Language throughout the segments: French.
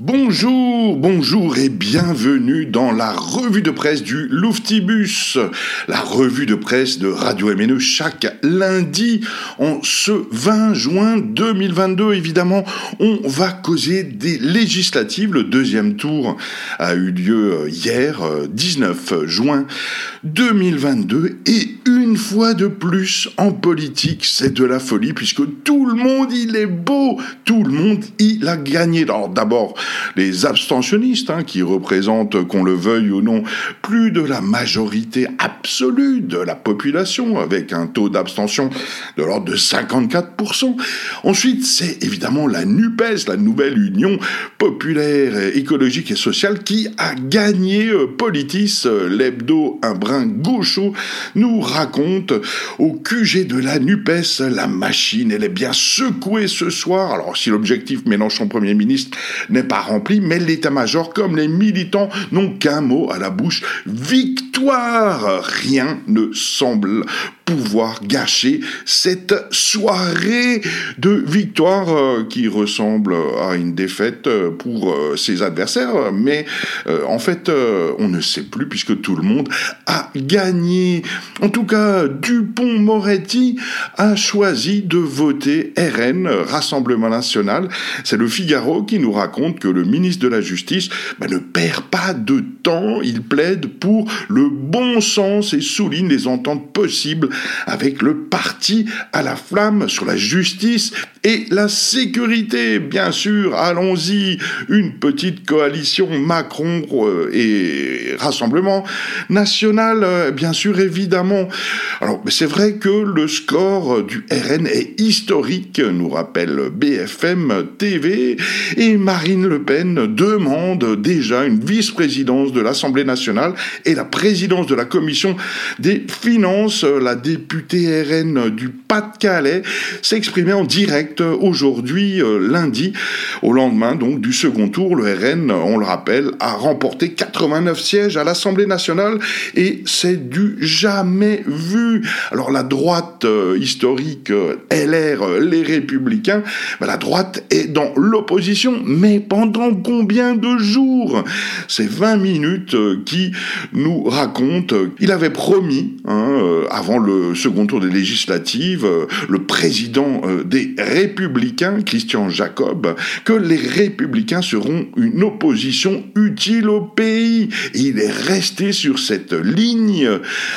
Bonjour, bonjour et bienvenue dans la revue de presse du Louftibus, la revue de presse de Radio MNE chaque lundi en ce 20 juin 2022. Évidemment, on va causer des législatives. Le deuxième tour a eu lieu hier, 19 juin 2022 et une fois de plus en politique, c'est de la folie puisque tout le monde il est beau, tout le monde il a gagné. Alors d'abord les abstentionnistes hein, qui représentent, qu'on le veuille ou non, plus de la majorité absolue de la population avec un taux d'abstention de l'ordre de 54%. Ensuite, c'est évidemment la NUPES, la nouvelle Union populaire, écologique et sociale qui a gagné euh, Politis, euh, l'hebdo un brin gaucho, nous raconte au QG de la NUPES, la machine, elle est bien secouée ce soir. Alors si l'objectif Mélenchon Premier ministre n'est pas rempli, mais l'état-major comme les militants n'ont qu'un mot à la bouche, victoire. Rien ne semble pouvoir gâcher cette soirée de victoire euh, qui ressemble à une défaite euh, pour euh, ses adversaires. Mais en fait, on ne sait plus puisque tout le monde a gagné. En tout cas, Dupont-Moretti a choisi de voter RN, Rassemblement National. C'est le Figaro qui nous raconte que le ministre de la Justice bah, ne perd pas de temps. Il plaide pour le bon sens et souligne les ententes possibles avec le parti à la flamme sur la justice et la sécurité. Bien sûr, allons-y, une petite coalition Macron euh, et Rassemblement national, euh, bien sûr, évidemment. Alors, c'est vrai que le score du RN est historique, nous rappelle BFM TV, et Marine Le Pen demande déjà une vice-présidence de l'Assemblée nationale et la présidence de la commission des finances. La députée RN du Pas-de-Calais s'exprimait en direct aujourd'hui, euh, lundi, au lendemain donc du second tour. Le RN, on le rappelle, a remporté 89 sièges à l'Assemblée nationale et c'est du jamais vu. Alors la droite euh, historique, euh, LR, les Républicains, ben, la droite est dans l'opposition, mais pendant combien de jours? C'est 20 minutes qui nous racontent. Il avait promis, hein, avant le second tour des législatives, le président des Républicains Christian Jacob, que les républicains seront une opposition utile au pays. Il est resté sur cette ligne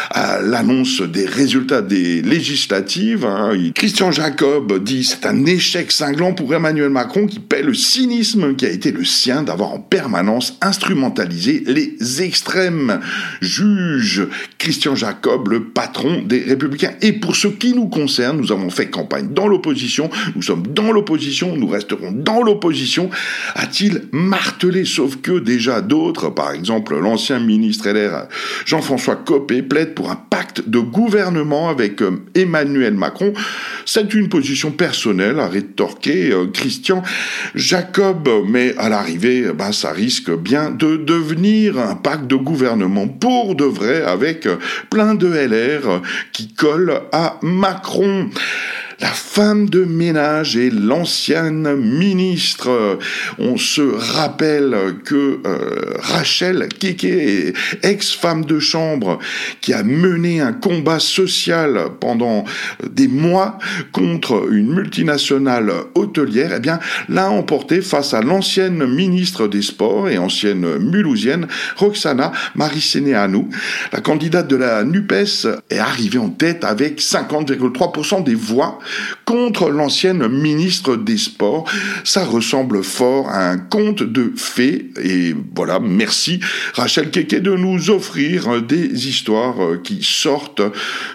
à l'annonce des résultats des législatives. Hein. Christian Jacob dit c'est un échec cinglant pour Emmanuel Macron qui paie le cynisme qui a été le sien d'avoir en permanence instrumentalisé les extrêmes. Juge Christian Jacob, le patron des Et pour ce qui nous concerne, nous avons fait campagne dans l'opposition, nous sommes dans l'opposition, nous resterons dans l'opposition, a-t-il martelé, sauf que déjà d'autres, par exemple l'ancien ministre LR Jean-François Copé, plaide pour un pacte de gouvernement avec euh, Emmanuel Macron. C'est une position personnelle, a rétorqué euh, Christian Jacob, mais à l'arrivée, bah, ça risque bien de devenir un pacte de gouvernement pour de vrai avec euh, plein de LR qui collent à Macron la femme de ménage et l'ancienne ministre. On se rappelle que euh, Rachel Keke, ex-femme de chambre, qui a mené un combat social pendant des mois contre une multinationale hôtelière, eh bien, l'a emporté face à l'ancienne ministre des Sports et ancienne mulhousienne, Roxana Mariceneanu. La candidate de la NUPES est arrivée en tête avec 50,3% des voix contre l'ancienne ministre des Sports. Ça ressemble fort à un conte de fées. Et voilà, merci Rachel Keke de nous offrir des histoires qui sortent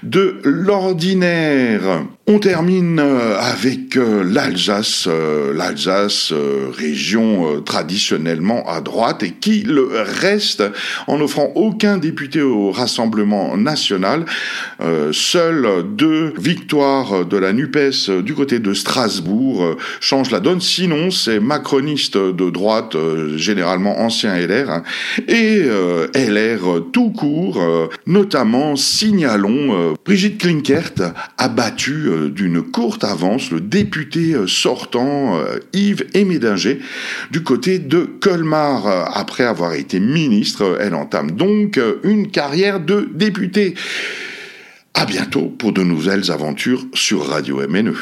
de l'ordinaire. On termine euh, avec euh, l'Alsace, euh, l'Alsace, région traditionnellement à droite et qui le reste en n'offrant aucun député au Rassemblement national. Seules deux victoires de la NUPES du côté de Strasbourg changent la donne. Sinon, c'est macroniste de droite, généralement ancien LR, hein, et LR tout court, notamment signalons Brigitte Klinkert a battu d'une courte avance le député sortant Yves Émédinger du côté de Colmar. Après avoir été ministre, elle entame donc une carrière de député. À bientôt pour de nouvelles aventures sur Radio MNE.